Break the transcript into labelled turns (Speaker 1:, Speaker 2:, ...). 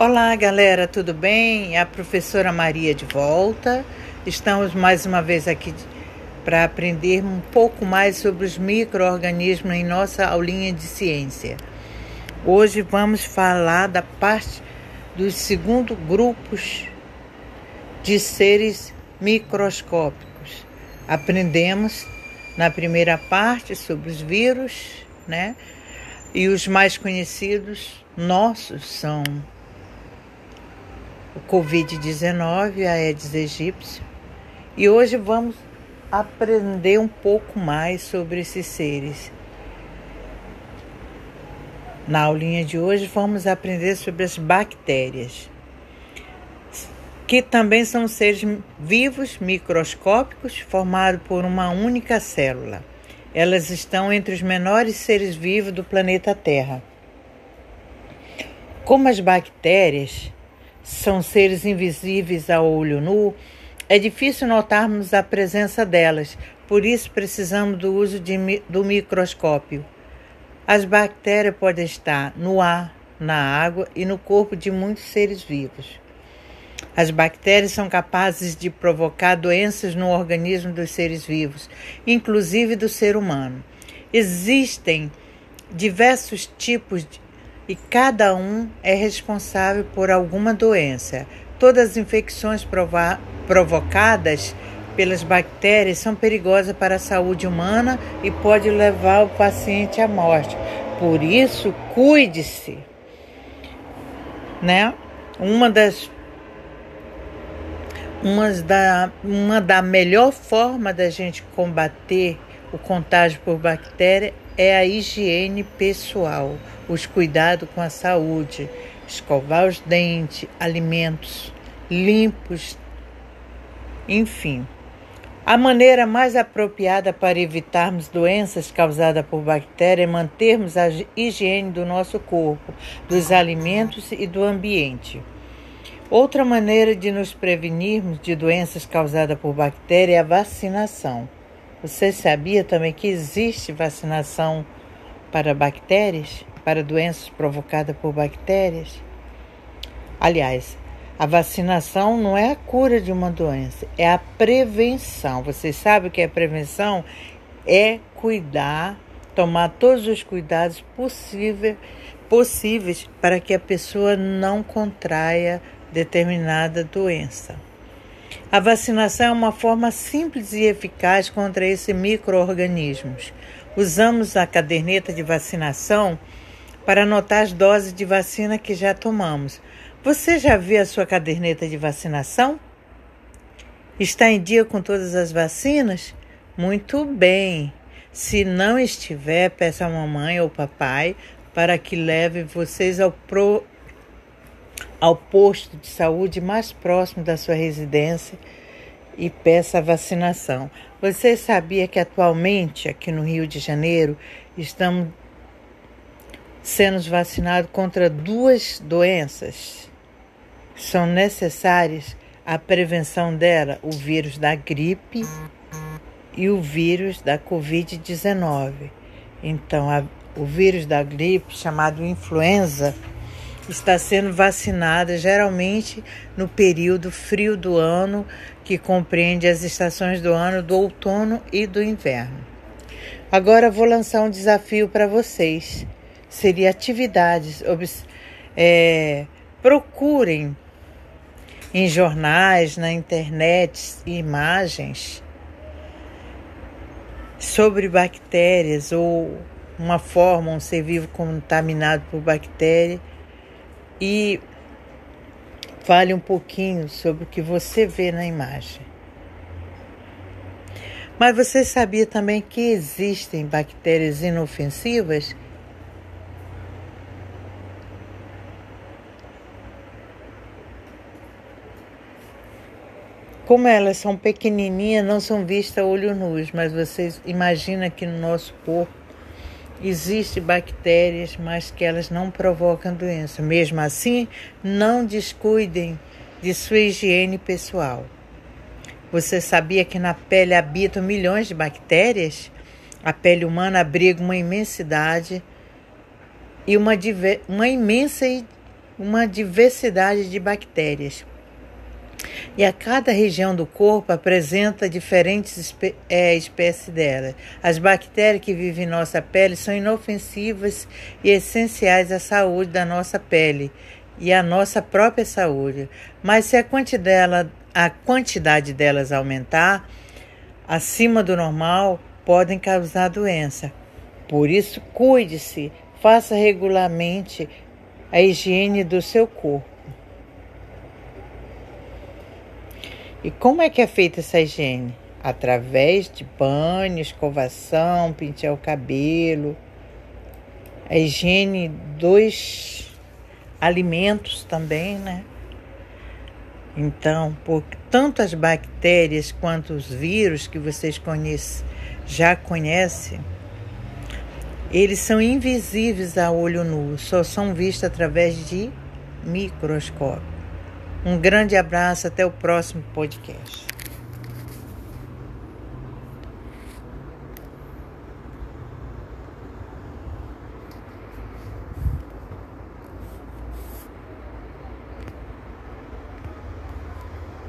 Speaker 1: Olá, galera, tudo bem? A professora Maria de volta. Estamos mais uma vez aqui para aprender um pouco mais sobre os micro-organismos em nossa aulinha de ciência. Hoje vamos falar da parte dos segundo grupos de seres microscópicos. Aprendemos na primeira parte sobre os vírus, né? E os mais conhecidos nossos são o Covid-19, a Aedes aegypti. E hoje vamos aprender um pouco mais sobre esses seres. Na aulinha de hoje vamos aprender sobre as bactérias, que também são seres vivos microscópicos formados por uma única célula. Elas estão entre os menores seres vivos do planeta Terra. Como as bactérias são seres invisíveis a olho nu, é difícil notarmos a presença delas, por isso precisamos do uso de, do microscópio. As bactérias podem estar no ar, na água e no corpo de muitos seres vivos. As bactérias são capazes de provocar doenças no organismo dos seres vivos, inclusive do ser humano. Existem diversos tipos de e cada um é responsável por alguma doença. Todas as infecções provocadas pelas bactérias são perigosas para a saúde humana e pode levar o paciente à morte. Por isso, cuide-se. Né? Uma das uma da, uma da melhor forma da gente combater o contágio por bactéria é a higiene pessoal, os cuidados com a saúde, escovar os dentes, alimentos limpos, enfim. A maneira mais apropriada para evitarmos doenças causadas por bactérias é mantermos a higiene do nosso corpo, dos alimentos e do ambiente. Outra maneira de nos prevenirmos de doenças causadas por bactérias é a vacinação. Você sabia também que existe vacinação para bactérias, para doenças provocadas por bactérias? Aliás, a vacinação não é a cura de uma doença, é a prevenção. Você sabe o que é prevenção? É cuidar, tomar todos os cuidados possíveis, possíveis para que a pessoa não contraia determinada doença. A vacinação é uma forma simples e eficaz contra esses micro-organismos. Usamos a caderneta de vacinação para anotar as doses de vacina que já tomamos. Você já viu a sua caderneta de vacinação? Está em dia com todas as vacinas? Muito bem. Se não estiver, peça a mamãe ou papai para que leve vocês ao pro ao posto de saúde mais próximo da sua residência e peça a vacinação. Você sabia que atualmente aqui no Rio de Janeiro estamos sendo vacinados contra duas doenças? São necessárias a prevenção dela, o vírus da gripe e o vírus da Covid-19. Então, a, o vírus da gripe, chamado influenza, está sendo vacinada geralmente no período frio do ano, que compreende as estações do ano do outono e do inverno. Agora vou lançar um desafio para vocês. Seria atividades. É, procurem em jornais, na internet, imagens sobre bactérias ou uma forma, um ser vivo contaminado por bactéria e fale um pouquinho sobre o que você vê na imagem. Mas você sabia também que existem bactérias inofensivas? Como elas são pequenininhas, não são vistas a olho nu, mas vocês imaginam que no nosso corpo Existem bactérias, mas que elas não provocam doença. Mesmo assim, não descuidem de sua higiene pessoal. Você sabia que na pele habitam milhões de bactérias? A pele humana abriga uma imensidade e uma, uma imensa uma diversidade de bactérias. E a cada região do corpo apresenta diferentes espé é, espécies dela. As bactérias que vivem em nossa pele são inofensivas e essenciais à saúde da nossa pele e à nossa própria saúde. Mas se a a quantidade delas aumentar acima do normal, podem causar doença. Por isso, cuide-se, faça regularmente a higiene do seu corpo. E como é que é feita essa higiene? Através de banho, escovação, pentear o cabelo. A higiene dos alimentos também, né? Então, por tanto as bactérias quanto os vírus que vocês conhecem, já conhecem, eles são invisíveis a olho nu, só são vistos através de microscópio. Um grande abraço, até o próximo podcast.